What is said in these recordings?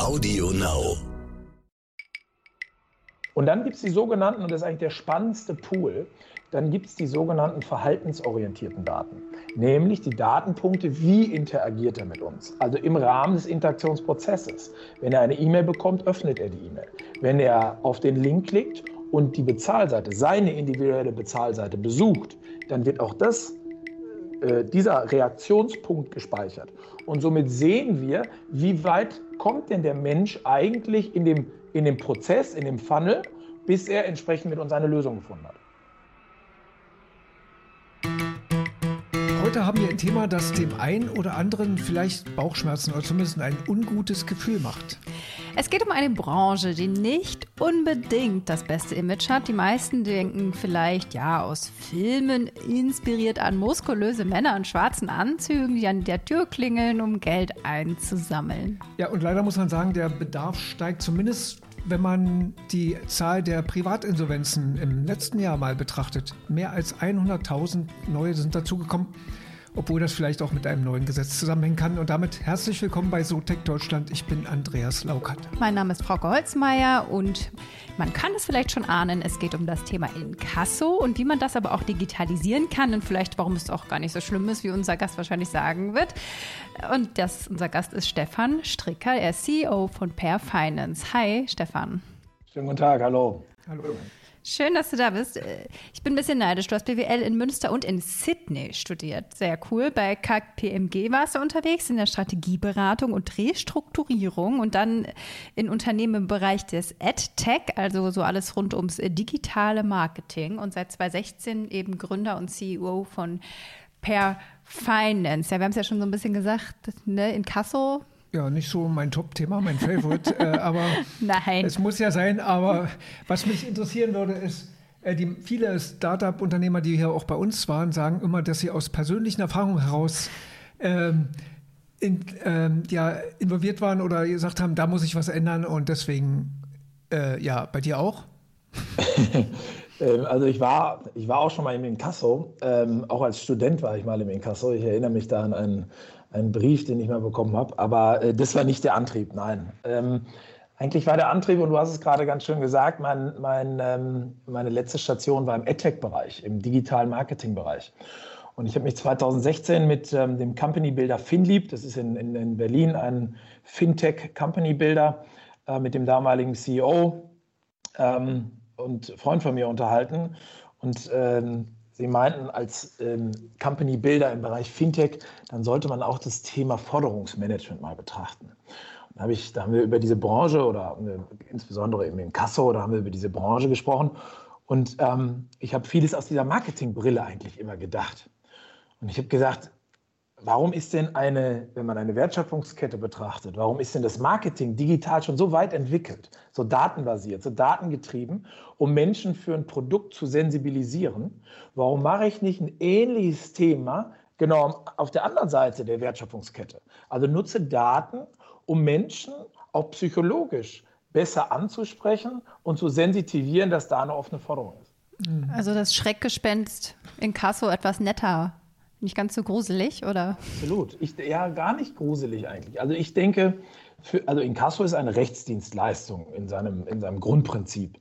Audio Now. Und dann gibt es die sogenannten, und das ist eigentlich der spannendste Pool, dann gibt es die sogenannten verhaltensorientierten Daten. Nämlich die Datenpunkte, wie interagiert er mit uns. Also im Rahmen des Interaktionsprozesses. Wenn er eine E-Mail bekommt, öffnet er die E-Mail. Wenn er auf den Link klickt und die Bezahlseite, seine individuelle Bezahlseite besucht, dann wird auch das äh, dieser Reaktionspunkt gespeichert. Und somit sehen wir, wie weit kommt denn der Mensch eigentlich in dem, in dem Prozess, in dem Funnel, bis er entsprechend mit uns eine Lösung gefunden hat. Heute haben wir ein Thema, das dem einen oder anderen vielleicht Bauchschmerzen oder zumindest ein ungutes Gefühl macht. Es geht um eine Branche, die nicht unbedingt das beste Image hat. Die meisten denken vielleicht, ja, aus Filmen inspiriert an muskulöse Männer in schwarzen Anzügen, die an der Tür klingeln, um Geld einzusammeln. Ja, und leider muss man sagen, der Bedarf steigt zumindest wenn man die Zahl der Privatinsolvenzen im letzten Jahr mal betrachtet, mehr als 100.000 neue sind dazugekommen obwohl das vielleicht auch mit einem neuen Gesetz zusammenhängen kann. Und damit herzlich willkommen bei Sotec Deutschland. Ich bin Andreas Laukert. Mein Name ist Frauke Holzmeier und man kann es vielleicht schon ahnen, es geht um das Thema Inkasso und wie man das aber auch digitalisieren kann und vielleicht, warum es auch gar nicht so schlimm ist, wie unser Gast wahrscheinlich sagen wird. Und das, unser Gast ist Stefan Stricker, er ist CEO von Pair Finance. Hi, Stefan. Schönen guten Tag, hallo. Hallo. Schön, dass du da bist. Ich bin ein bisschen neidisch. Du hast BWL in Münster und in Sydney studiert. Sehr cool. Bei KPMG warst du unterwegs in der Strategieberatung und Restrukturierung und dann in Unternehmen im Bereich des AdTech, also so alles rund ums digitale Marketing und seit 2016 eben Gründer und CEO von Pair Finance. Ja, wir haben es ja schon so ein bisschen gesagt, ne, in Kasso ja, nicht so mein Top-Thema, mein Favorite, äh, aber Nein. es muss ja sein. Aber was mich interessieren würde, ist, äh, die, viele Startup-Unternehmer, die hier auch bei uns waren, sagen immer, dass sie aus persönlichen Erfahrungen heraus ähm, in, ähm, ja, involviert waren oder gesagt haben, da muss ich was ändern und deswegen, äh, ja, bei dir auch? Ähm, also ich war, ich war auch schon mal im Inkasso, ähm, auch als Student war ich mal im Inkasso. Ich erinnere mich da an einen, einen Brief, den ich mal bekommen habe. Aber äh, das war nicht der Antrieb, nein. Ähm, eigentlich war der Antrieb, und du hast es gerade ganz schön gesagt, mein, mein, ähm, meine letzte Station war im EdTech-Bereich, im digitalen Marketing-Bereich. Und ich habe mich 2016 mit ähm, dem Company Builder FinLeap, das ist in, in, in Berlin ein Fintech Company Builder, äh, mit dem damaligen CEO ähm, und Freund von mir unterhalten. Und ähm, Sie meinten, als ähm, Company Builder im Bereich Fintech, dann sollte man auch das Thema Forderungsmanagement mal betrachten. Da, habe ich, da haben wir über diese Branche oder äh, insbesondere eben in Kasso, da haben wir über diese Branche gesprochen. Und ähm, ich habe vieles aus dieser Marketingbrille eigentlich immer gedacht. Und ich habe gesagt, Warum ist denn eine, wenn man eine Wertschöpfungskette betrachtet, warum ist denn das Marketing digital schon so weit entwickelt, so datenbasiert, so datengetrieben, um Menschen für ein Produkt zu sensibilisieren? Warum mache ich nicht ein ähnliches Thema genau auf der anderen Seite der Wertschöpfungskette? Also nutze Daten, um Menschen auch psychologisch besser anzusprechen und zu sensitivieren, dass da eine offene Forderung ist. Also das Schreckgespenst in Kasso etwas netter nicht ganz so gruselig, oder? Absolut. Ich, ja, gar nicht gruselig eigentlich. Also ich denke, für, also Inkasso ist eine Rechtsdienstleistung in seinem, in seinem Grundprinzip.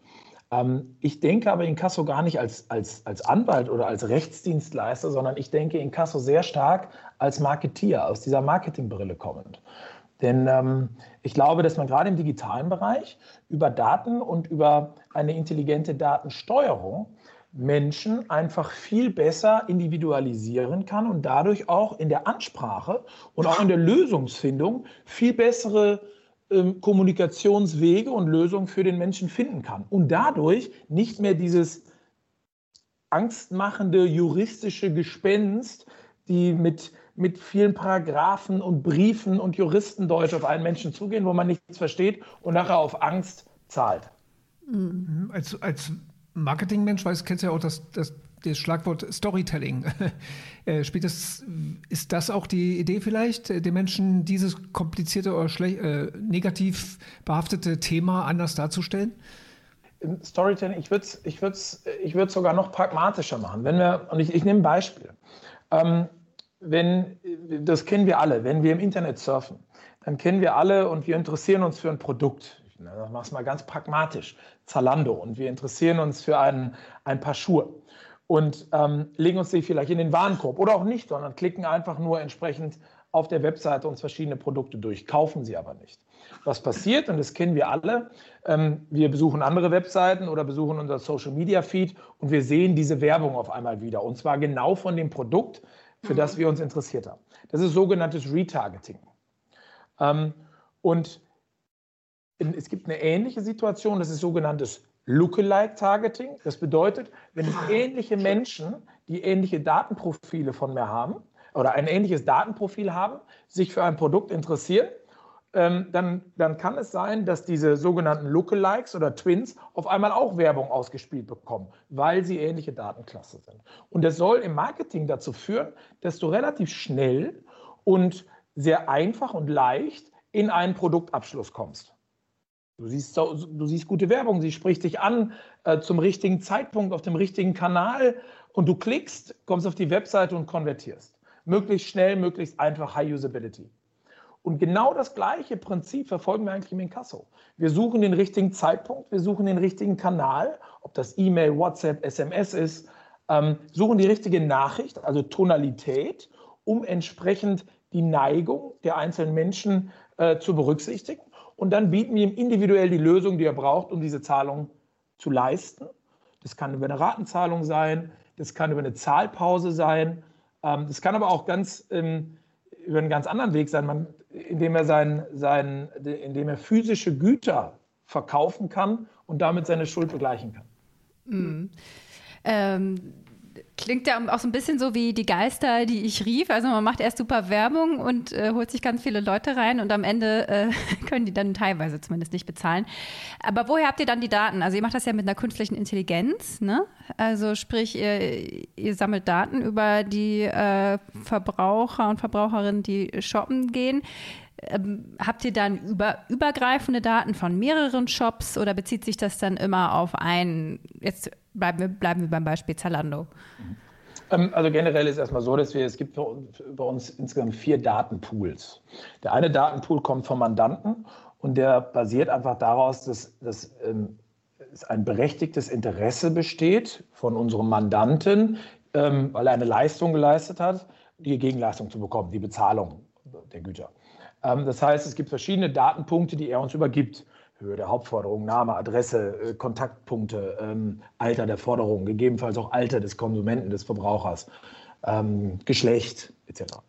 Ähm, ich denke aber Inkasso gar nicht als, als, als Anwalt oder als Rechtsdienstleister, sondern ich denke Inkasso sehr stark als Marketier, aus dieser Marketingbrille kommend. Denn ähm, ich glaube, dass man gerade im digitalen Bereich über Daten und über eine intelligente Datensteuerung Menschen einfach viel besser individualisieren kann und dadurch auch in der Ansprache und auch in der Lösungsfindung viel bessere ähm, Kommunikationswege und Lösungen für den Menschen finden kann. Und dadurch nicht mehr dieses angstmachende juristische Gespenst, die mit, mit vielen Paragraphen und Briefen und Juristendeutsch auf einen Menschen zugehen, wo man nichts versteht und nachher auf Angst zahlt. Mhm. Als, als Marketingmensch weiß, kennst ja auch das, das, das Schlagwort Storytelling. äh, spielt das, ist das auch die Idee vielleicht, den Menschen dieses komplizierte oder äh, negativ behaftete Thema anders darzustellen? Storytelling, ich würde es ich ich sogar noch pragmatischer machen. Wenn wir, und ich, ich nehme ein Beispiel. Ähm, wenn, das kennen wir alle, wenn wir im Internet surfen, dann kennen wir alle und wir interessieren uns für ein Produkt. Ich mache es mal ganz pragmatisch. Zalando. Und wir interessieren uns für ein, ein Paar Schuhe. Und ähm, legen uns die vielleicht in den Warenkorb oder auch nicht, sondern klicken einfach nur entsprechend auf der Webseite uns verschiedene Produkte durch, kaufen sie aber nicht. Was passiert, und das kennen wir alle, ähm, wir besuchen andere Webseiten oder besuchen unser Social Media Feed und wir sehen diese Werbung auf einmal wieder. Und zwar genau von dem Produkt, für das wir uns interessiert haben. Das ist sogenanntes Retargeting. Ähm, und es gibt eine ähnliche Situation, das ist sogenanntes Lookalike-Targeting. Das bedeutet, wenn es ähnliche Menschen, die ähnliche Datenprofile von mir haben oder ein ähnliches Datenprofil haben, sich für ein Produkt interessieren, ähm, dann, dann kann es sein, dass diese sogenannten Lookalikes oder Twins auf einmal auch Werbung ausgespielt bekommen, weil sie ähnliche Datenklasse sind. Und das soll im Marketing dazu führen, dass du relativ schnell und sehr einfach und leicht in einen Produktabschluss kommst. Du siehst, du siehst gute Werbung, sie spricht dich an äh, zum richtigen Zeitpunkt auf dem richtigen Kanal und du klickst, kommst auf die Webseite und konvertierst. Möglichst schnell, möglichst einfach, High Usability. Und genau das gleiche Prinzip verfolgen wir eigentlich im Inkasso. Wir suchen den richtigen Zeitpunkt, wir suchen den richtigen Kanal, ob das E-Mail, WhatsApp, SMS ist, ähm, suchen die richtige Nachricht, also Tonalität, um entsprechend die Neigung der einzelnen Menschen äh, zu berücksichtigen und dann bieten wir ihm individuell die Lösung, die er braucht, um diese Zahlung zu leisten. Das kann über eine Ratenzahlung sein, das kann über eine Zahlpause sein, ähm, das kann aber auch ganz ähm, über einen ganz anderen Weg sein, man, indem, er sein, sein, indem er physische Güter verkaufen kann und damit seine Schuld begleichen kann. Mhm. Ähm, Klingt ja auch so ein bisschen so wie die Geister, die ich rief. Also man macht erst super Werbung und äh, holt sich ganz viele Leute rein und am Ende äh, können die dann teilweise zumindest nicht bezahlen. Aber woher habt ihr dann die Daten? Also ihr macht das ja mit einer künstlichen Intelligenz, ne? Also sprich, ihr, ihr sammelt Daten über die äh, Verbraucher und Verbraucherinnen, die shoppen gehen. Ähm, habt ihr dann über, übergreifende Daten von mehreren Shops oder bezieht sich das dann immer auf einen, jetzt bleiben wir, bleiben wir beim Beispiel Zalando? Ähm, also generell ist erstmal so, dass wir, es gibt bei uns insgesamt vier Datenpools. Der eine Datenpool kommt vom Mandanten und der basiert einfach daraus, dass, dass ähm, es ein berechtigtes Interesse besteht von unserem Mandanten, ähm, weil er eine Leistung geleistet hat, die Gegenleistung zu bekommen, die Bezahlung der Güter. Ähm, das heißt, es gibt verschiedene Datenpunkte, die er uns übergibt. Höhe der Hauptforderung, Name, Adresse, äh, Kontaktpunkte, ähm, Alter der Forderung, gegebenenfalls auch Alter des Konsumenten, des Verbrauchers, ähm, Geschlecht etc.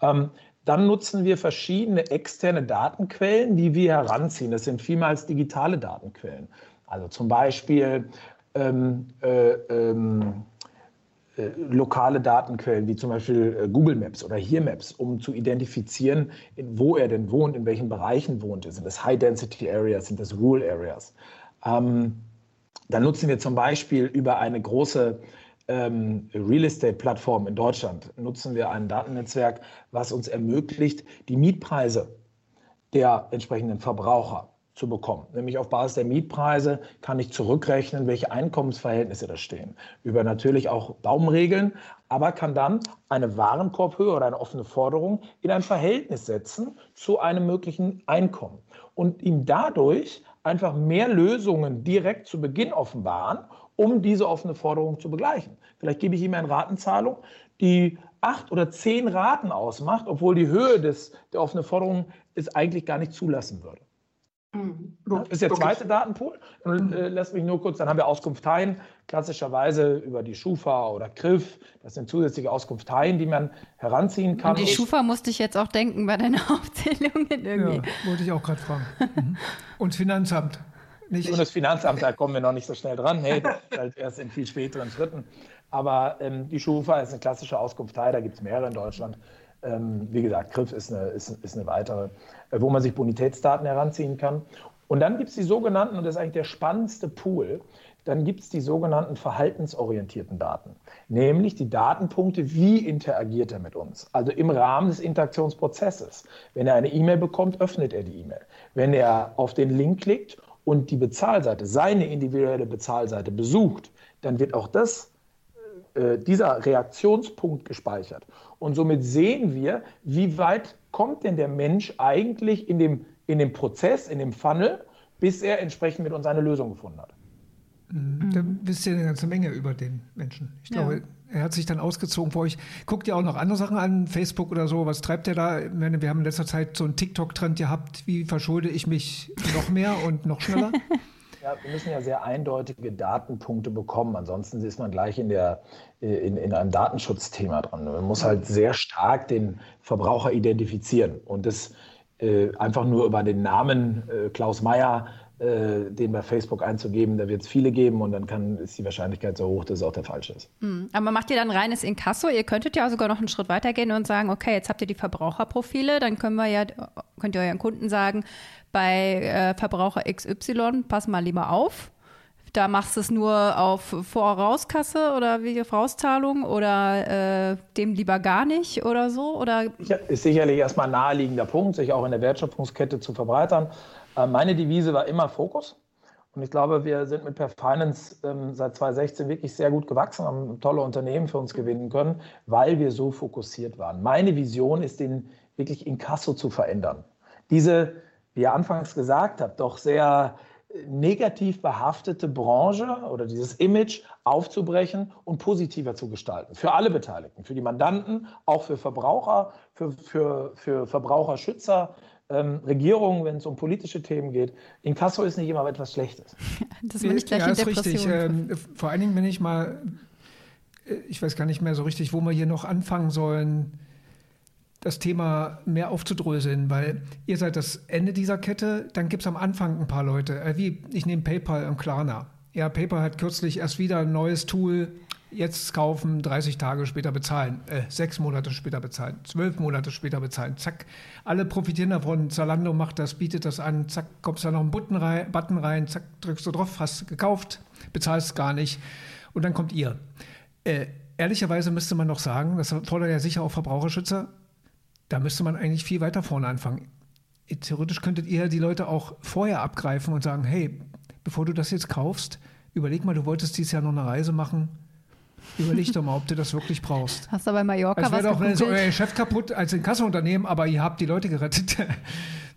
Ähm, dann nutzen wir verschiedene externe Datenquellen, die wir heranziehen. Das sind vielmals digitale Datenquellen. Also zum Beispiel ähm, äh, ähm, äh, lokale Datenquellen wie zum Beispiel äh, Google Maps oder Here Maps, um zu identifizieren, wo er denn wohnt, in welchen Bereichen wohnt er. Sind das High-Density Areas, sind das Rural Areas? Ähm, dann nutzen wir zum Beispiel über eine große ähm, Real Estate-Plattform in Deutschland, nutzen wir ein Datennetzwerk, was uns ermöglicht, die Mietpreise der entsprechenden Verbraucher zu bekommen. Nämlich auf Basis der Mietpreise kann ich zurückrechnen, welche Einkommensverhältnisse da stehen. Über natürlich auch Daumenregeln, aber kann dann eine Warenkorbhöhe oder eine offene Forderung in ein Verhältnis setzen zu einem möglichen Einkommen und ihm dadurch einfach mehr Lösungen direkt zu Beginn offenbaren, um diese offene Forderung zu begleichen. Vielleicht gebe ich ihm eine Ratenzahlung, die acht oder zehn Raten ausmacht, obwohl die Höhe des, der offenen Forderung es eigentlich gar nicht zulassen würde. Mhm. Das ist der zweite Datenpool. Und äh, lass mich nur kurz, dann haben wir Auskunfteien, klassischerweise über die Schufa oder Griff. Das sind zusätzliche Auskunfteien, die man heranziehen kann. Und die Schufa musste ich jetzt auch denken bei deiner Aufzählung irgendwie. Ja, wollte ich auch gerade fragen. Mhm. Und das Finanzamt. Nicht. Und das Finanzamt, da kommen wir noch nicht so schnell dran. Nee, das ist halt erst in viel späteren Schritten. Aber ähm, die Schufa ist eine klassische Auskunftei, da gibt es mehrere in Deutschland. Ähm, wie gesagt, Griff ist eine, ist, ist eine weitere, äh, wo man sich Bonitätsdaten heranziehen kann. Und dann gibt es die sogenannten, und das ist eigentlich der spannendste Pool, dann gibt es die sogenannten verhaltensorientierten Daten, nämlich die Datenpunkte, wie interagiert er mit uns, also im Rahmen des Interaktionsprozesses. Wenn er eine E-Mail bekommt, öffnet er die E-Mail. Wenn er auf den Link klickt und die Bezahlseite, seine individuelle Bezahlseite besucht, dann wird auch das äh, dieser Reaktionspunkt gespeichert. Und somit sehen wir, wie weit kommt denn der Mensch eigentlich in dem, in dem Prozess, in dem Funnel, bis er entsprechend mit uns eine Lösung gefunden hat. Mhm. Da wisst ihr eine ganze Menge über den Menschen. Ich ja. glaube, er hat sich dann ausgezogen vor euch. Guckt ihr auch noch andere Sachen an, Facebook oder so? Was treibt er da? Meine, wir haben in letzter Zeit so einen TikTok-Trend gehabt. Wie verschulde ich mich noch mehr und noch schneller? Ja, wir müssen ja sehr eindeutige Datenpunkte bekommen. Ansonsten ist man gleich in, der, in, in einem Datenschutzthema dran. Man muss halt sehr stark den Verbraucher identifizieren. Und das äh, einfach nur über den Namen äh, Klaus Meyer äh, den bei Facebook einzugeben, da wird es viele geben und dann kann, ist die Wahrscheinlichkeit so hoch, dass es auch der falsche ist. Hm. Aber macht ihr dann reines Inkasso? Ihr könntet ja sogar noch einen Schritt weiter gehen und sagen, okay, jetzt habt ihr die Verbraucherprofile, dann können wir ja, könnt ihr euren Kunden sagen, bei äh, Verbraucher XY, pass mal lieber auf. Da machst du es nur auf Vorauskasse oder wie Vorauszahlung oder äh, dem lieber gar nicht oder so? Oder? Ja, ist sicherlich erstmal ein naheliegender Punkt, sich auch in der Wertschöpfungskette zu verbreitern. Äh, meine Devise war immer Fokus. Und ich glaube, wir sind mit Perfinance ähm, seit 2016 wirklich sehr gut gewachsen, haben tolle Unternehmen für uns gewinnen können, weil wir so fokussiert waren. Meine Vision ist, den wirklich in Kasso zu verändern. Diese, wie ihr anfangs gesagt habt, doch sehr äh, negativ behaftete Branche oder dieses Image aufzubrechen und positiver zu gestalten. Für alle Beteiligten, für die Mandanten, auch für Verbraucher, für, für, für Verbraucherschützer, ähm, Regierungen, wenn es um politische Themen geht. Inkasso ist nicht immer etwas Schlechtes. das ist nicht gleich ja, in ist richtig. Ähm, vor allen Dingen, wenn ich mal, äh, ich weiß gar nicht mehr so richtig, wo wir hier noch anfangen sollen, das Thema mehr aufzudröseln, weil ihr seid das Ende dieser Kette, dann gibt es am Anfang ein paar Leute, äh, wie ich nehme PayPal und Klarna. Ja, PayPal hat kürzlich erst wieder ein neues Tool jetzt kaufen, 30 Tage später bezahlen, äh, sechs Monate später bezahlen, zwölf Monate später bezahlen, zack. Alle profitieren davon. Zalando macht das, bietet das an, zack, kommst da noch einen Button rein, zack, drückst du drauf, hast gekauft, bezahlst gar nicht. Und dann kommt ihr. Äh, ehrlicherweise müsste man noch sagen, das fordert ja sicher auch Verbraucherschützer, da müsste man eigentlich viel weiter vorne anfangen. Theoretisch könntet ihr die Leute auch vorher abgreifen und sagen, hey, bevor du das jetzt kaufst, überleg mal, du wolltest dieses Jahr noch eine Reise machen, Überleg doch mal, ob du das wirklich brauchst. Hast du bei Mallorca es was doch gegoogelt? so euer Chef kaputt als Inkassounternehmen, aber ihr habt die Leute gerettet.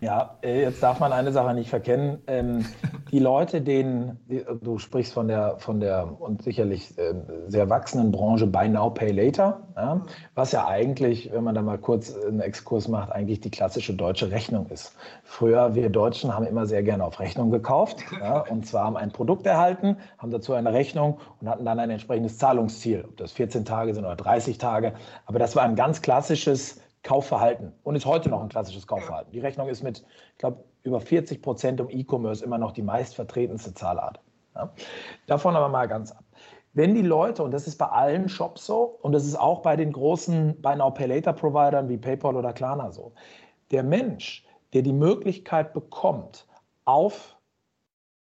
Ja, äh, jetzt darf man eine Sache nicht verkennen. Ähm, die Leute, denen, du sprichst von der, von der und sicherlich äh, sehr wachsenden Branche Buy Now, Pay Later, ja, was ja eigentlich, wenn man da mal kurz einen Exkurs macht, eigentlich die klassische deutsche Rechnung ist. Früher, wir Deutschen haben immer sehr gerne auf Rechnung gekauft, ja, und zwar haben ein Produkt erhalten, haben dazu eine Rechnung und hatten dann ein entsprechendes Zahlungsziel, ob das 14 Tage sind oder 30 Tage. Aber das war ein ganz klassisches Kaufverhalten und ist heute noch ein klassisches Kaufverhalten. Die Rechnung ist mit, ich glaube, über 40 Prozent im E-Commerce immer noch die meistvertretenste Zahlart. Ja. Davon aber mal ganz ab. Wenn die Leute, und das ist bei allen Shops so, und das ist auch bei den großen Buy Now Pay Later Providern wie PayPal oder Klarna so, der Mensch, der die Möglichkeit bekommt, auf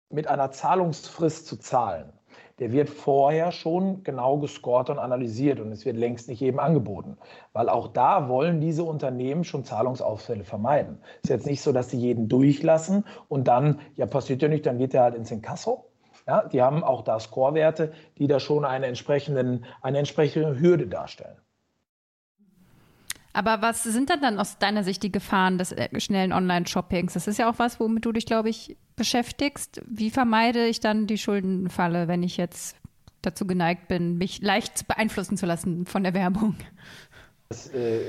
mit einer Zahlungsfrist zu zahlen, der wird vorher schon genau gescored und analysiert und es wird längst nicht jedem angeboten. Weil auch da wollen diese Unternehmen schon Zahlungsausfälle vermeiden. Es ist jetzt nicht so, dass sie jeden durchlassen und dann, ja, passiert ja nicht, dann geht er halt ins Inkasso. Ja, die haben auch da Scorewerte, die da schon eine, entsprechenden, eine entsprechende Hürde darstellen. Aber was sind denn dann aus deiner Sicht die Gefahren des äh, schnellen Online-Shoppings? Das ist ja auch was, womit du dich, glaube ich, beschäftigst. Wie vermeide ich dann die Schuldenfalle, wenn ich jetzt dazu geneigt bin, mich leicht beeinflussen zu lassen von der Werbung? Das, äh,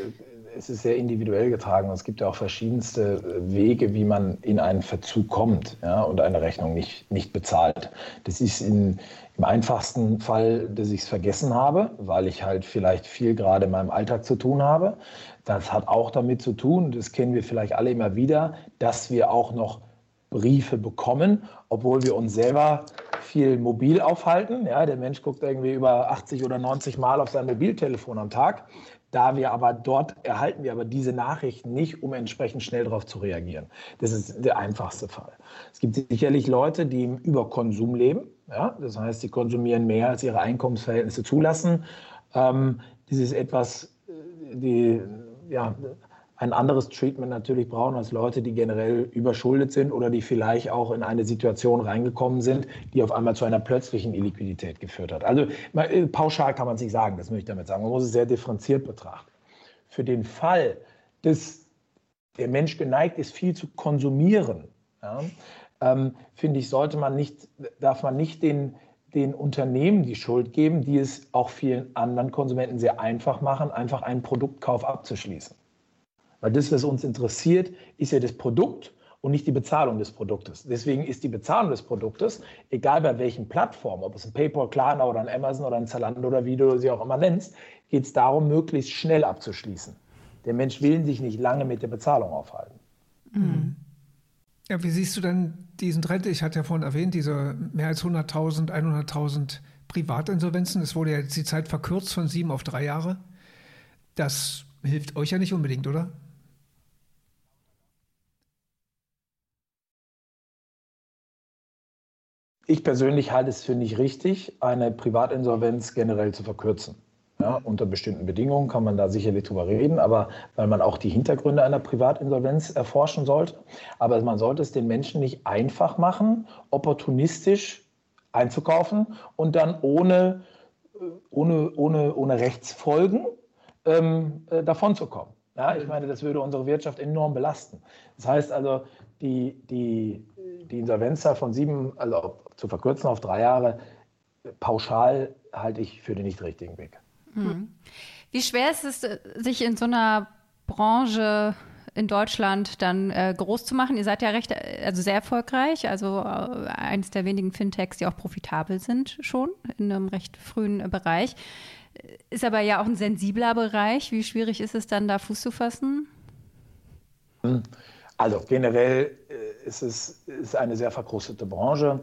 es ist sehr individuell getragen. Es gibt ja auch verschiedenste Wege, wie man in einen Verzug kommt ja, und eine Rechnung nicht, nicht bezahlt. Das ist in, im einfachsten Fall, dass ich es vergessen habe, weil ich halt vielleicht viel gerade in meinem Alltag zu tun habe. Das hat auch damit zu tun, das kennen wir vielleicht alle immer wieder, dass wir auch noch Briefe bekommen, obwohl wir uns selber viel mobil aufhalten. Ja, der Mensch guckt irgendwie über 80 oder 90 Mal auf sein Mobiltelefon am Tag. Da wir aber dort erhalten wir aber diese Nachrichten nicht, um entsprechend schnell darauf zu reagieren. Das ist der einfachste Fall. Es gibt sicherlich Leute, die im Überkonsum leben. Ja? Das heißt, sie konsumieren mehr, als ihre Einkommensverhältnisse zulassen. Ähm, dieses etwas, äh, die, ja, ein anderes Treatment natürlich brauchen als Leute, die generell überschuldet sind oder die vielleicht auch in eine Situation reingekommen sind, die auf einmal zu einer plötzlichen Illiquidität geführt hat. Also äh, pauschal kann man es nicht sagen, das möchte ich damit sagen. Man muss es sehr differenziert betrachten. Für den Fall des der Mensch geneigt ist, viel zu konsumieren, ja, ähm, finde ich, sollte man nicht, darf man nicht den, den Unternehmen die Schuld geben, die es auch vielen anderen Konsumenten sehr einfach machen, einfach einen Produktkauf abzuschließen. Weil das, was uns interessiert, ist ja das Produkt und nicht die Bezahlung des Produktes. Deswegen ist die Bezahlung des Produktes, egal bei welchen Plattformen, ob es ein PayPal, Klarna oder ein Amazon oder ein Zalando oder wie du sie auch immer nennst, geht es darum, möglichst schnell abzuschließen. Der Mensch will sich nicht lange mit der Bezahlung aufhalten. Mhm. Ja, wie siehst du denn diesen Trend? Ich hatte ja vorhin erwähnt, diese mehr als 100.000, 100.000 Privatinsolvenzen. Es wurde ja jetzt die Zeit verkürzt von sieben auf drei Jahre. Das hilft euch ja nicht unbedingt, oder? Ich persönlich halte es für nicht richtig, eine Privatinsolvenz generell zu verkürzen. Ja, unter bestimmten Bedingungen kann man da sicherlich drüber reden, aber weil man auch die Hintergründe einer Privatinsolvenz erforschen sollte. Aber man sollte es den Menschen nicht einfach machen, opportunistisch einzukaufen und dann ohne, ohne, ohne, ohne Rechtsfolgen ähm, äh, davonzukommen. Ja, ich meine, das würde unsere Wirtschaft enorm belasten. Das heißt also, die, die, die Insolvenzzahl von sieben, also zu verkürzen auf drei Jahre, pauschal halte ich für den nicht richtigen Weg. Mhm. Wie schwer ist es, sich in so einer Branche in Deutschland dann äh, groß zu machen? Ihr seid ja recht, also sehr erfolgreich, also äh, eines der wenigen Fintechs, die auch profitabel sind schon in einem recht frühen Bereich. Ist aber ja auch ein sensibler Bereich. Wie schwierig ist es dann, da Fuß zu fassen? Also generell äh, ist es ist eine sehr verkrustete Branche.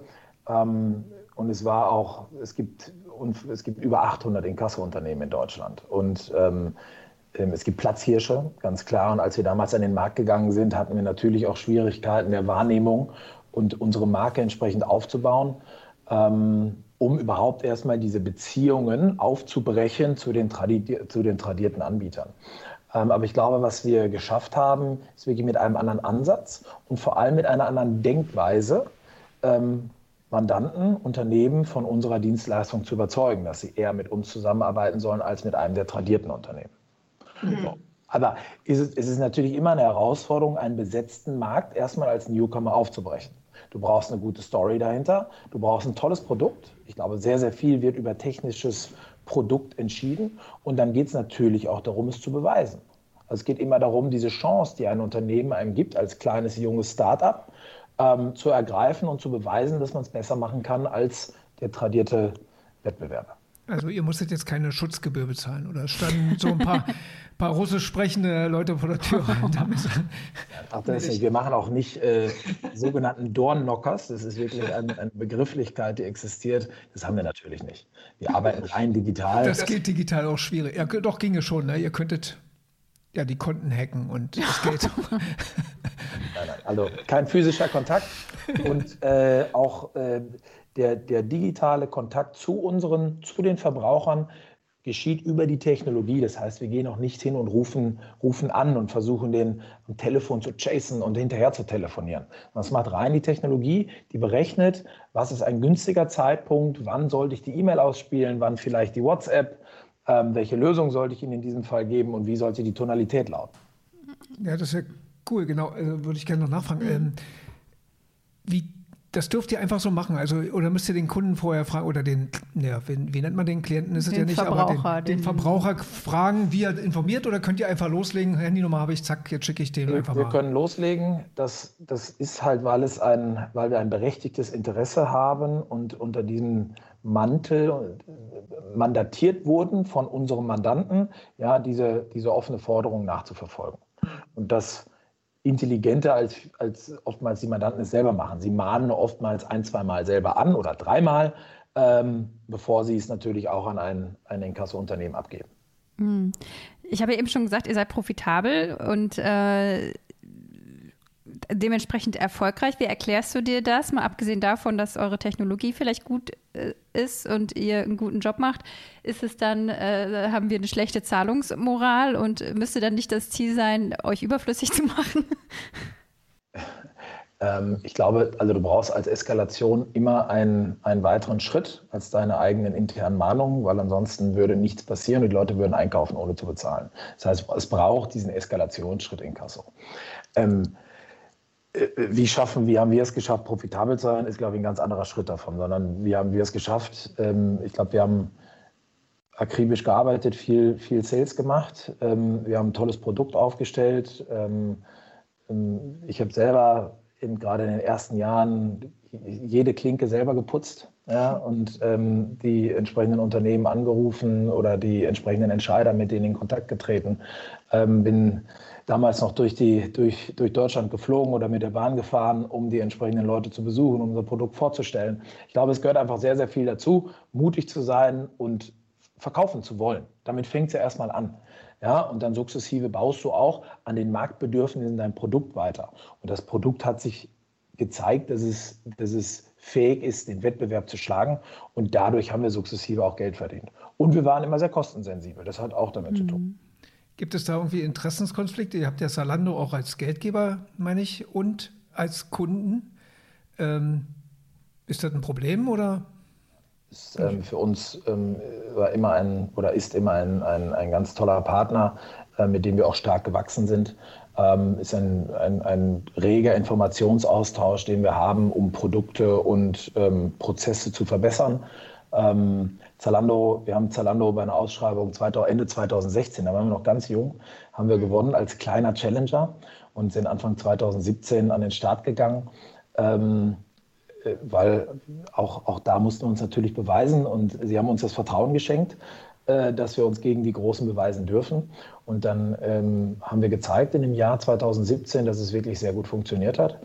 Ähm, und es war auch, es gibt, es gibt über 800 Inkasso-Unternehmen in Deutschland. Und ähm, ähm, es gibt Platzhirsche, ganz klar. Und als wir damals an den Markt gegangen sind, hatten wir natürlich auch Schwierigkeiten der Wahrnehmung und unsere Marke entsprechend aufzubauen, ähm, um überhaupt erstmal diese Beziehungen aufzubrechen zu den, zu den tradierten Anbietern. Ähm, aber ich glaube, was wir geschafft haben, ist wirklich mit einem anderen Ansatz und vor allem mit einer anderen Denkweise, ähm, Mandanten, Unternehmen von unserer Dienstleistung zu überzeugen, dass sie eher mit uns zusammenarbeiten sollen als mit einem der tradierten Unternehmen. Mhm. So. Aber ist es, ist es natürlich immer eine Herausforderung, einen besetzten Markt erstmal als Newcomer aufzubrechen. Du brauchst eine gute Story dahinter, du brauchst ein tolles Produkt. Ich glaube, sehr, sehr viel wird über technisches Produkt entschieden. Und dann geht es natürlich auch darum, es zu beweisen. Also es geht immer darum, diese Chance, die ein Unternehmen einem gibt, als kleines, junges Start-up, ähm, zu ergreifen und zu beweisen, dass man es besser machen kann als der tradierte Wettbewerber. Also ihr musstet jetzt keine Schutzgebühr bezahlen oder standen so ein paar, paar russisch sprechende Leute vor der Tür rein? Ach, das ist nicht. Wir machen auch nicht äh, sogenannten Dornknockers. Das ist wirklich eine, eine, Begrifflichkeit, die existiert. Das haben wir natürlich nicht. Wir arbeiten rein digital. Das geht digital auch schwierig. Ja, doch ginge schon. Ne? Ihr könntet ja die Konten hacken und das geht. nein, nein, also kein physischer Kontakt und äh, auch äh, der, der digitale Kontakt zu unseren, zu den Verbrauchern geschieht über die Technologie. Das heißt, wir gehen auch nicht hin und rufen, rufen an und versuchen, den am Telefon zu chasen und hinterher zu telefonieren. Das macht rein die Technologie, die berechnet, was ist ein günstiger Zeitpunkt, wann sollte ich die E-Mail ausspielen, wann vielleicht die WhatsApp, ähm, welche Lösung sollte ich Ihnen in diesem Fall geben und wie sollte die Tonalität lauten. Ja, das ist ja cool, genau. Also würde ich gerne noch nachfragen. Mhm. Ähm, wie das dürft ihr einfach so machen. Also, oder müsst ihr den Kunden vorher fragen, oder den, ja, wie, wie nennt man den Klienten? Ist den es ja nicht, Verbraucher, aber den, den, Verbraucher fragen, wie er informiert, oder könnt ihr einfach loslegen? Handynummer habe ich, zack, jetzt schicke ich den wir, einfach wir mal. Wir können loslegen. Das, das ist halt, weil es ein, weil wir ein berechtigtes Interesse haben und unter diesem Mantel mandatiert wurden von unserem Mandanten, ja, diese, diese offene Forderung nachzuverfolgen. Und das intelligenter als, als oftmals die Mandanten es selber machen. Sie mahnen oftmals ein, zweimal selber an oder dreimal, ähm, bevor sie es natürlich auch an ein, ein Inkasso-Unternehmen abgeben. Hm. Ich habe eben schon gesagt, ihr seid profitabel und äh, dementsprechend erfolgreich. Wie erklärst du dir das? Mal abgesehen davon, dass eure Technologie vielleicht gut äh, ist und ihr einen guten Job macht, ist es dann, äh, haben wir eine schlechte Zahlungsmoral und müsste dann nicht das Ziel sein, euch überflüssig zu machen? Ähm, ich glaube, also du brauchst als Eskalation immer einen, einen weiteren Schritt als deine eigenen internen Mahnungen, weil ansonsten würde nichts passieren und die Leute würden einkaufen, ohne zu bezahlen. Das heißt, es braucht diesen Eskalationsschritt in Kasso. Ähm, äh, wie schaffen, wie haben wir es geschafft, profitabel zu sein, ist, glaube ich, ein ganz anderer Schritt davon, sondern wie haben wir es geschafft? Ähm, ich glaube, wir haben akribisch gearbeitet, viel, viel Sales gemacht. Ähm, wir haben ein tolles Produkt aufgestellt. Ähm, ich habe selber in, gerade in den ersten Jahren jede Klinke selber geputzt ja, und ähm, die entsprechenden Unternehmen angerufen oder die entsprechenden Entscheider mit denen in Kontakt getreten. Ähm, bin damals noch durch, die, durch, durch Deutschland geflogen oder mit der Bahn gefahren, um die entsprechenden Leute zu besuchen, um unser Produkt vorzustellen. Ich glaube, es gehört einfach sehr, sehr viel dazu, mutig zu sein und verkaufen zu wollen. Damit fängt es ja erstmal an. Ja, und dann sukzessive baust du auch an den Marktbedürfnissen dein Produkt weiter. Und das Produkt hat sich gezeigt, dass es, dass es fähig ist, den Wettbewerb zu schlagen. Und dadurch haben wir sukzessive auch Geld verdient. Und wir waren immer sehr kostensensibel. Das hat auch damit mhm. zu tun. Mhm. Gibt es da irgendwie Interessenskonflikte? Ihr habt ja Salando auch als Geldgeber, meine ich, und als Kunden. Ähm, ist das ein Problem oder? Ist ähm, für uns ähm, war immer ein oder ist immer ein, ein, ein ganz toller Partner, äh, mit dem wir auch stark gewachsen sind ähm, ist ein, ein, ein, reger Informationsaustausch, den wir haben, um Produkte und ähm, Prozesse zu verbessern. Ähm, Zalando, wir haben Zalando bei einer Ausschreibung Ende 2016, da waren wir noch ganz jung, haben wir gewonnen als kleiner Challenger und sind Anfang 2017 an den Start gegangen. Ähm, äh, weil auch, auch da mussten wir uns natürlich beweisen und sie haben uns das Vertrauen geschenkt. Äh, dass wir uns gegen die Großen beweisen dürfen. Und dann ähm, haben wir gezeigt in dem Jahr 2017, dass es wirklich sehr gut funktioniert hat.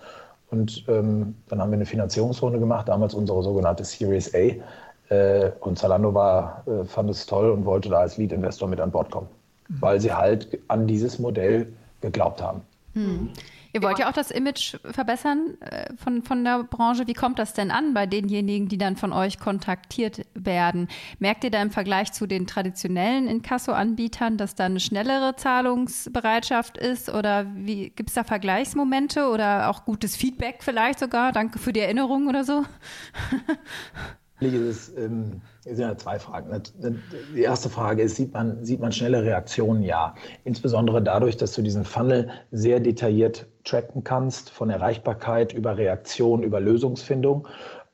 Und ähm, dann haben wir eine Finanzierungsrunde gemacht, damals unsere sogenannte Series A. Äh, und Zalando war, äh, fand es toll und wollte da als Lead-Investor mit an Bord kommen, mhm. weil sie halt an dieses Modell geglaubt haben. Mhm. Ihr wollt ja auch das Image verbessern äh, von, von der Branche. Wie kommt das denn an bei denjenigen, die dann von euch kontaktiert werden? Merkt ihr da im Vergleich zu den traditionellen Inkasso-Anbietern, dass da eine schnellere Zahlungsbereitschaft ist? Oder gibt es da Vergleichsmomente oder auch gutes Feedback vielleicht sogar? Danke für die Erinnerung oder so. Es ähm, sind ja zwei Fragen. Die erste Frage ist, sieht man, sieht man schnelle Reaktionen? Ja. Insbesondere dadurch, dass du diesen Funnel sehr detailliert tracken kannst, von Erreichbarkeit über Reaktion, über Lösungsfindung.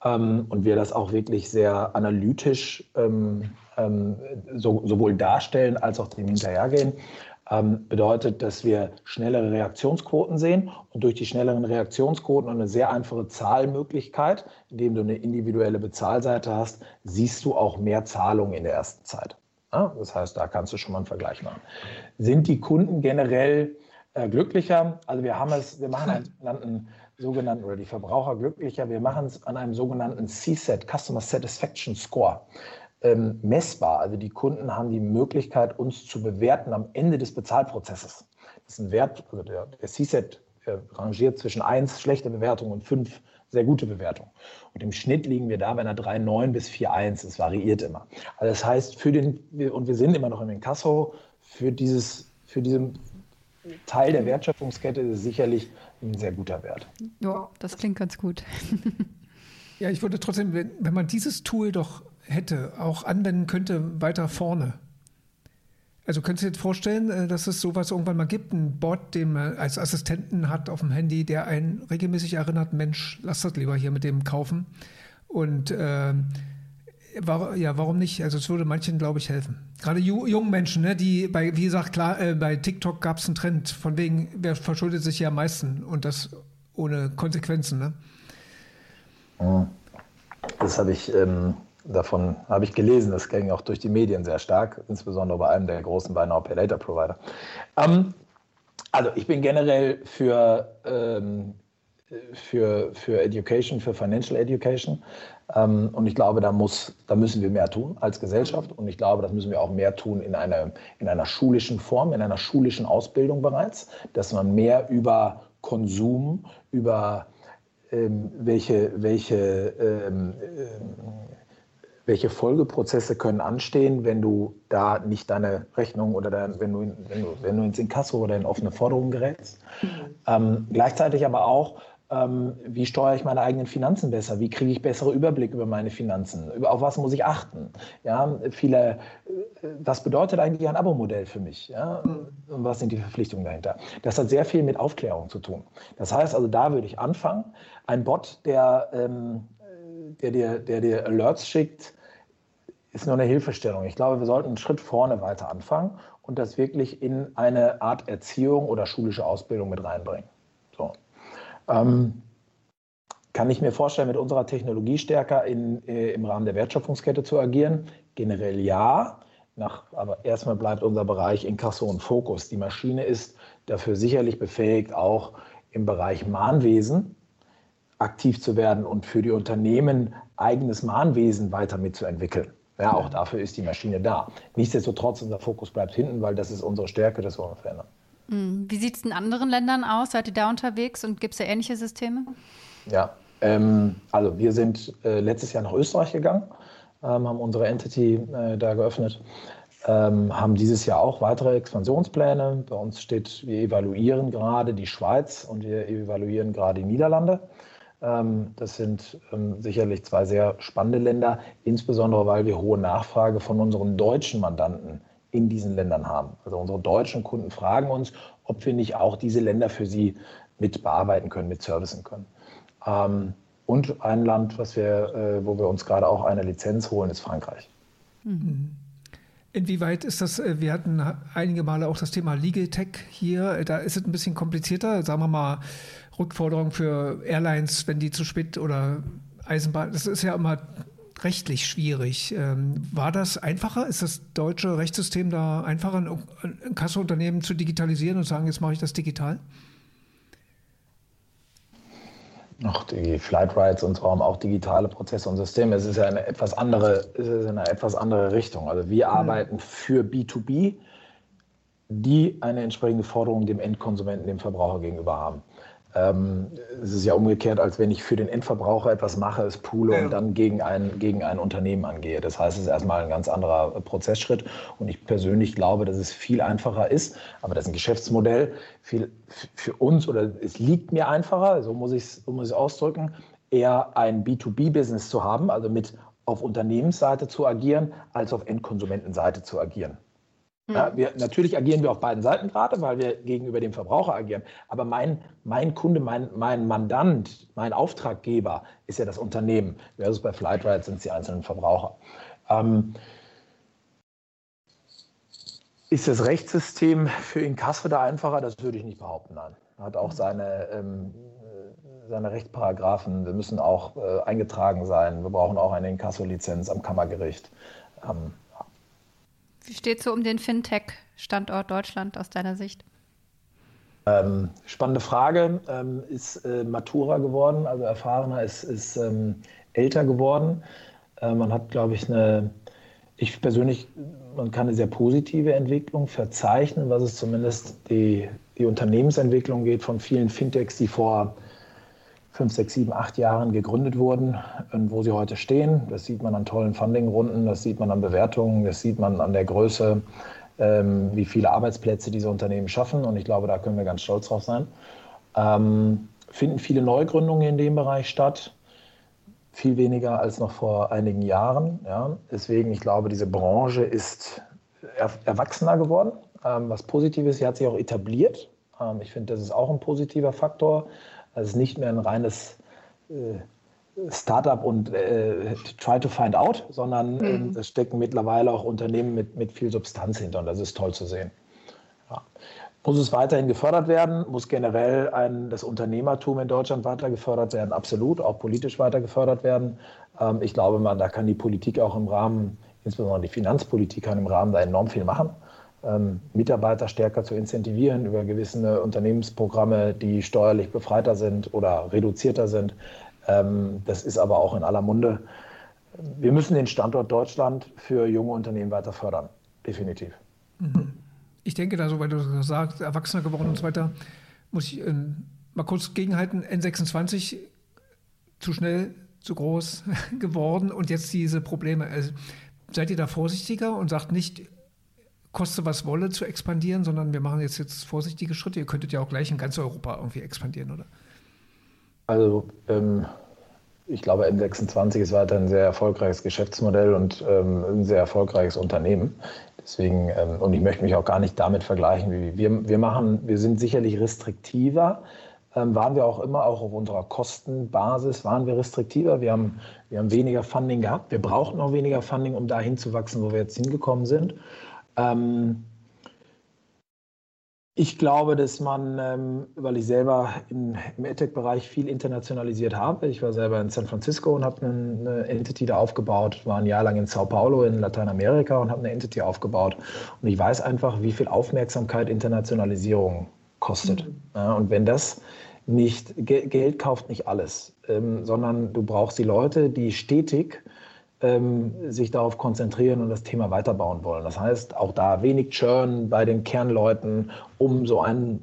Ähm, und wir das auch wirklich sehr analytisch ähm, ähm, so, sowohl darstellen als auch dem hinterhergehen. Ähm, bedeutet, dass wir schnellere Reaktionsquoten sehen und durch die schnelleren Reaktionsquoten und eine sehr einfache Zahlmöglichkeit, indem du eine individuelle Bezahlseite hast, siehst du auch mehr Zahlungen in der ersten Zeit. Das heißt, da kannst du schon mal einen Vergleich machen. Sind die Kunden generell äh, glücklicher? Also wir haben es, wir machen einen sogenannten, sogenannten oder die Verbraucher glücklicher. Wir machen es an einem sogenannten CSAT, Customer Satisfaction Score ähm, messbar. Also die Kunden haben die Möglichkeit, uns zu bewerten am Ende des Bezahlprozesses. Das ist ein Wert, also der, der CSAT rangiert zwischen 1 schlechte Bewertung und 5 sehr gute Bewertung. Und im Schnitt liegen wir da bei einer 3,9 bis 4,1. Es variiert immer. Also das heißt, für den, und wir sind immer noch im Inkasso, für, dieses, für diesen Teil der Wertschöpfungskette ist es sicherlich ein sehr guter Wert. Ja, das klingt ganz gut. ja, ich würde trotzdem, wenn, wenn man dieses Tool doch hätte, auch anwenden könnte, weiter vorne. Also könntest du dir jetzt vorstellen, äh, dass es sowas irgendwann mal gibt, einen Bot, den man als Assistenten hat auf dem Handy, der einen regelmäßig erinnert, Mensch, lass das lieber hier mit dem kaufen. Und äh, war, ja, warum nicht? Also es würde manchen, glaube ich, helfen. Gerade ju jungen Menschen, ne, die bei, wie gesagt, klar, äh, bei TikTok gab es einen Trend, von wegen, wer verschuldet sich ja am meisten und das ohne Konsequenzen, ne? Das habe ich ähm, davon habe ich gelesen, das ging auch durch die Medien sehr stark, insbesondere bei einem der großen Buy Now Pay Later Provider. Ähm, also ich bin generell für, ähm, für, für Education, für Financial Education. Ähm, und ich glaube, da, muss, da müssen wir mehr tun als Gesellschaft. Und ich glaube, das müssen wir auch mehr tun in, eine, in einer schulischen Form, in einer schulischen Ausbildung bereits, dass man mehr über Konsum, über ähm, welche, welche ähm, welche Folgeprozesse können anstehen, wenn du da nicht deine Rechnung oder dein, wenn, du, wenn, du, wenn du ins Inkasso oder in offene Forderungen gerätst. Mhm. Ähm, gleichzeitig aber auch ähm, wie steuere ich meine eigenen Finanzen besser? Wie kriege ich bessere Überblick über meine Finanzen? auf was muss ich achten? Ja, viele, äh, was bedeutet eigentlich ein Abo-Modell für mich? Ja? Und was sind die Verpflichtungen dahinter? Das hat sehr viel mit Aufklärung zu tun. Das heißt also, da würde ich anfangen. Ein Bot, der, ähm, der, dir, der dir Alerts schickt, ist nur eine Hilfestellung. Ich glaube, wir sollten einen Schritt vorne weiter anfangen und das wirklich in eine Art Erziehung oder schulische Ausbildung mit reinbringen. So. Ähm, kann ich mir vorstellen, mit unserer Technologie stärker in, äh, im Rahmen der Wertschöpfungskette zu agieren? Generell ja. Nach, aber erstmal bleibt unser Bereich Inkasso und Fokus. Die Maschine ist dafür sicherlich befähigt, auch im Bereich Mahnwesen aktiv zu werden und für die Unternehmen eigenes Mahnwesen weiter mitzuentwickeln. Ja, auch dafür ist die Maschine da. Nichtsdestotrotz, unser Fokus bleibt hinten, weil das ist unsere Stärke, das wollen wir verändern. Hm, wie sieht es in anderen Ländern aus? Seid ihr da unterwegs und gibt es da ähnliche Systeme? Ja, ähm, also wir sind äh, letztes Jahr nach Österreich gegangen, ähm, haben unsere Entity äh, da geöffnet, ähm, haben dieses Jahr auch weitere Expansionspläne. Bei uns steht, wir evaluieren gerade die Schweiz und wir evaluieren gerade die Niederlande. Ähm, das sind ähm, sicherlich zwei sehr spannende Länder, insbesondere weil wir hohe Nachfrage von unseren deutschen Mandanten in diesen Ländern haben. Also unsere deutschen Kunden fragen uns, ob wir nicht auch diese Länder für sie mit bearbeiten können, mit servicen können. Ähm, und ein Land, was wir, äh, wo wir uns gerade auch eine Lizenz holen, ist Frankreich. Mhm. Inwieweit ist das, äh, wir hatten einige Male auch das Thema Legal Tech hier, da ist es ein bisschen komplizierter, sagen wir mal Rückforderungen für Airlines, wenn die zu spät oder Eisenbahn, das ist ja immer rechtlich schwierig. Ähm, war das einfacher? Ist das deutsche Rechtssystem da einfacher, ein Kasseunternehmen zu digitalisieren und sagen, jetzt mache ich das digital? Ach, die Flight Rights und so haben auch digitale Prozesse und Systeme. Es ist ja eine etwas andere, es ist eine etwas andere Richtung. Also wir mhm. arbeiten für B2B, die eine entsprechende Forderung dem Endkonsumenten, dem Verbraucher gegenüber haben. Ähm, es ist ja umgekehrt, als wenn ich für den Endverbraucher etwas mache, es poole und dann gegen ein, gegen ein Unternehmen angehe. Das heißt, es ist erstmal ein ganz anderer Prozessschritt. Und ich persönlich glaube, dass es viel einfacher ist, aber das ist ein Geschäftsmodell viel, für uns oder es liegt mir einfacher, so muss ich es muss ausdrücken, eher ein B2B-Business zu haben, also mit auf Unternehmensseite zu agieren, als auf Endkonsumentenseite zu agieren. Ja, hm. wir, natürlich agieren wir auf beiden Seiten gerade, weil wir gegenüber dem Verbraucher agieren. Aber mein, mein Kunde, mein, mein Mandant, mein Auftraggeber ist ja das Unternehmen. Versus bei Flightride sind es die einzelnen Verbraucher. Ähm, ist das Rechtssystem für Inkasso da einfacher? Das würde ich nicht behaupten, nein. Hat auch seine, ähm, seine Rechtsparagraphen, wir müssen auch äh, eingetragen sein. Wir brauchen auch eine Inkasso-Lizenz am Kammergericht. Ähm, wie steht so um den Fintech-Standort Deutschland aus deiner Sicht? Ähm, spannende Frage. Ähm, ist äh, maturer geworden, also erfahrener, ist, ist ähm, älter geworden. Äh, man hat, glaube ich, eine, ich persönlich, man kann eine sehr positive Entwicklung verzeichnen, was es zumindest die, die Unternehmensentwicklung geht von vielen Fintechs, die vor fünf, sechs, sieben, acht Jahren gegründet wurden und wo sie heute stehen. Das sieht man an tollen Fundingrunden, das sieht man an Bewertungen, das sieht man an der Größe, ähm, wie viele Arbeitsplätze diese Unternehmen schaffen. Und ich glaube, da können wir ganz stolz drauf sein. Ähm, finden viele Neugründungen in dem Bereich statt. Viel weniger als noch vor einigen Jahren. Ja. Deswegen, ich glaube, diese Branche ist er erwachsener geworden, ähm, was positiv ist. Sie hat sich auch etabliert. Ähm, ich finde, das ist auch ein positiver Faktor. Also es ist nicht mehr ein reines äh, Startup und äh, try to find out, sondern mhm. äh, es stecken mittlerweile auch Unternehmen mit, mit viel Substanz hinter und das ist toll zu sehen. Ja. Muss es weiterhin gefördert werden? Muss generell ein, das Unternehmertum in Deutschland weiter gefördert werden? Absolut, auch politisch weiter gefördert werden. Ähm, ich glaube, man, da kann die Politik auch im Rahmen, insbesondere die Finanzpolitik, kann im Rahmen da enorm viel machen ähm, Mitarbeiter stärker zu incentivieren über gewisse Unternehmensprogramme, die steuerlich befreiter sind oder reduzierter sind. Ähm, das ist aber auch in aller Munde. Wir müssen den Standort Deutschland für junge Unternehmen weiter fördern, definitiv. Mhm. Ich denke da so, weil du sagst, Erwachsener geworden und so weiter, muss ich äh, mal kurz gegenhalten. N26 zu schnell, zu groß geworden und jetzt diese Probleme. Also, seid ihr da vorsichtiger und sagt nicht, koste was wolle zu expandieren, sondern wir machen jetzt, jetzt vorsichtige Schritte. Ihr könntet ja auch gleich in ganz Europa irgendwie expandieren, oder? Also ähm, ich glaube, N26 ist weiter ein sehr erfolgreiches Geschäftsmodell und ähm, ein sehr erfolgreiches Unternehmen. Deswegen, ähm, und ich möchte mich auch gar nicht damit vergleichen, wie wir, wir machen, wir sind sicherlich restriktiver, ähm, waren wir auch immer, auch auf unserer Kostenbasis waren wir restriktiver. Wir haben, wir haben weniger Funding gehabt. Wir brauchten auch weniger Funding, um dahin zu wachsen, wo wir jetzt hingekommen sind. Ähm, ich glaube, dass man, ähm, weil ich selber in, im EdTech-Bereich viel internationalisiert habe, ich war selber in San Francisco und habe eine, eine, Entity da aufgebaut, war ein Jahr lang in Sao Paulo in Lateinamerika und habe eine Entity aufgebaut. Und ich weiß einfach, wie viel Aufmerksamkeit Internationalisierung kostet. Mhm. Ja, und wenn das nicht, Geld kauft nicht alles, ähm, sondern du brauchst die Leute, die stetig ähm, sich darauf konzentrieren und das Thema weiterbauen wollen. Das heißt, auch da wenig Churn bei den Kernleuten, um so ein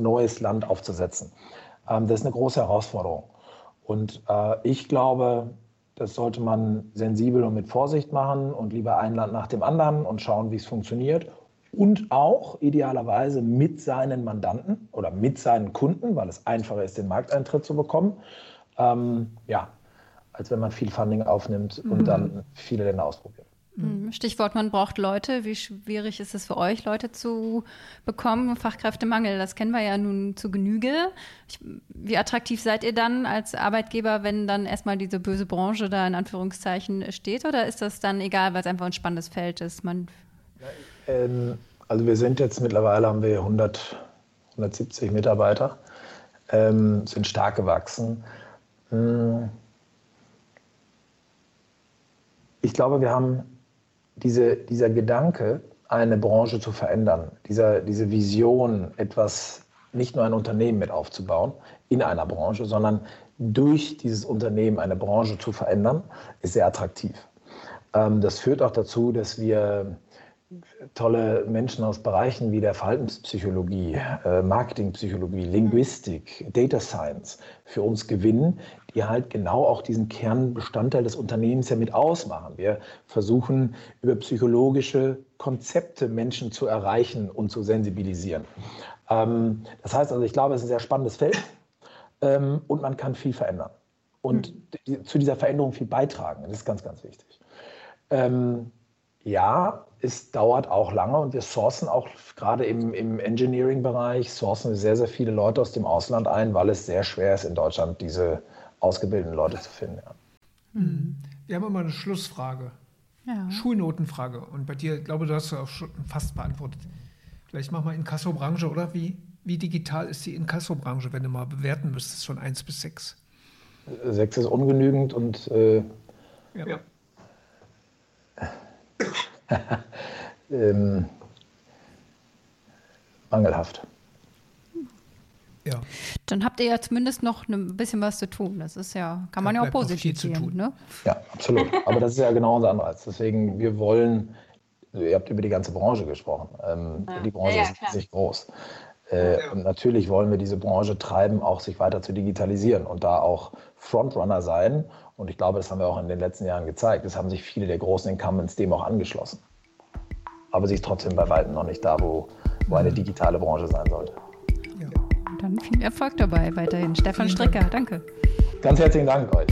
neues Land aufzusetzen. Ähm, das ist eine große Herausforderung. Und äh, ich glaube, das sollte man sensibel und mit Vorsicht machen und lieber ein Land nach dem anderen und schauen, wie es funktioniert. Und auch idealerweise mit seinen Mandanten oder mit seinen Kunden, weil es einfacher ist, den Markteintritt zu bekommen. Ähm, ja, als wenn man viel Funding aufnimmt und mhm. dann viele Länder ausprobiert. Mhm. Stichwort, man braucht Leute. Wie schwierig ist es für euch, Leute zu bekommen? Fachkräftemangel, das kennen wir ja nun zu Genüge. Ich, wie attraktiv seid ihr dann als Arbeitgeber, wenn dann erstmal diese böse Branche da in Anführungszeichen steht? Oder ist das dann egal, weil es einfach ein spannendes Feld ist? Man ähm, also wir sind jetzt mittlerweile, haben wir 100, 170 Mitarbeiter, ähm, sind stark gewachsen. Hm ich glaube, wir haben diese, dieser Gedanke, eine Branche zu verändern, dieser, diese Vision, etwas, nicht nur ein Unternehmen mit aufzubauen in einer Branche, sondern durch dieses Unternehmen eine Branche zu verändern, ist sehr attraktiv. Ähm, das führt auch dazu, dass wir tolle Menschen aus Bereichen wie der Verhaltenspsychologie, äh, Marketingpsychologie, Linguistik, Data Science für uns gewinnen, die halt genau auch diesen Kernbestandteil des Unternehmens ja mit ausmachen. Wir versuchen über psychologische Konzepte Menschen zu erreichen und zu sensibilisieren. Ähm, das heißt also, ich glaube, es ist ein sehr spannendes Feld ähm, und man kann viel verändern und mhm. zu dieser Veränderung viel beitragen. Das ist ganz, ganz wichtig. Ähm, ja, es dauert auch lange und wir sourcen auch gerade im, im Engineering-Bereich, sourcen wir sehr, sehr viele Leute aus dem Ausland ein, weil es sehr schwer ist, in Deutschland diese ausgebildeten Leute zu finden. Ja. Mhm. Wir haben immer eine Schlussfrage. Ja. Schulnotenfrage. Und bei dir, glaube du hast du auch schon fast beantwortet. Vielleicht machen wir Inkasso-Branche, oder? Wie, wie digital ist die Inkasso-Branche, wenn du mal bewerten müsstest von 1 bis 6? 6 ist ungenügend und äh, ja. Ja. ähm, mangelhaft. Ja. Dann habt ihr ja zumindest noch ein bisschen was zu tun. Das ist ja, kann man ja, ja auch positiv sehen. Ne? Ja, absolut. Aber das ist ja genau unser Anreiz. Deswegen, wir wollen, also ihr habt über die ganze Branche gesprochen. Ähm, ja. Die Branche ja, ist riesig groß. Äh, und natürlich wollen wir diese Branche treiben, auch sich weiter zu digitalisieren und da auch Frontrunner sein. Und ich glaube, das haben wir auch in den letzten Jahren gezeigt. Es haben sich viele der großen Incumbents dem auch angeschlossen. Aber sie ist trotzdem bei weitem noch nicht da, wo, wo eine digitale Branche sein sollte. Ja. Dann viel Erfolg dabei weiterhin. Stefan Stricker, danke. Ganz herzlichen Dank euch.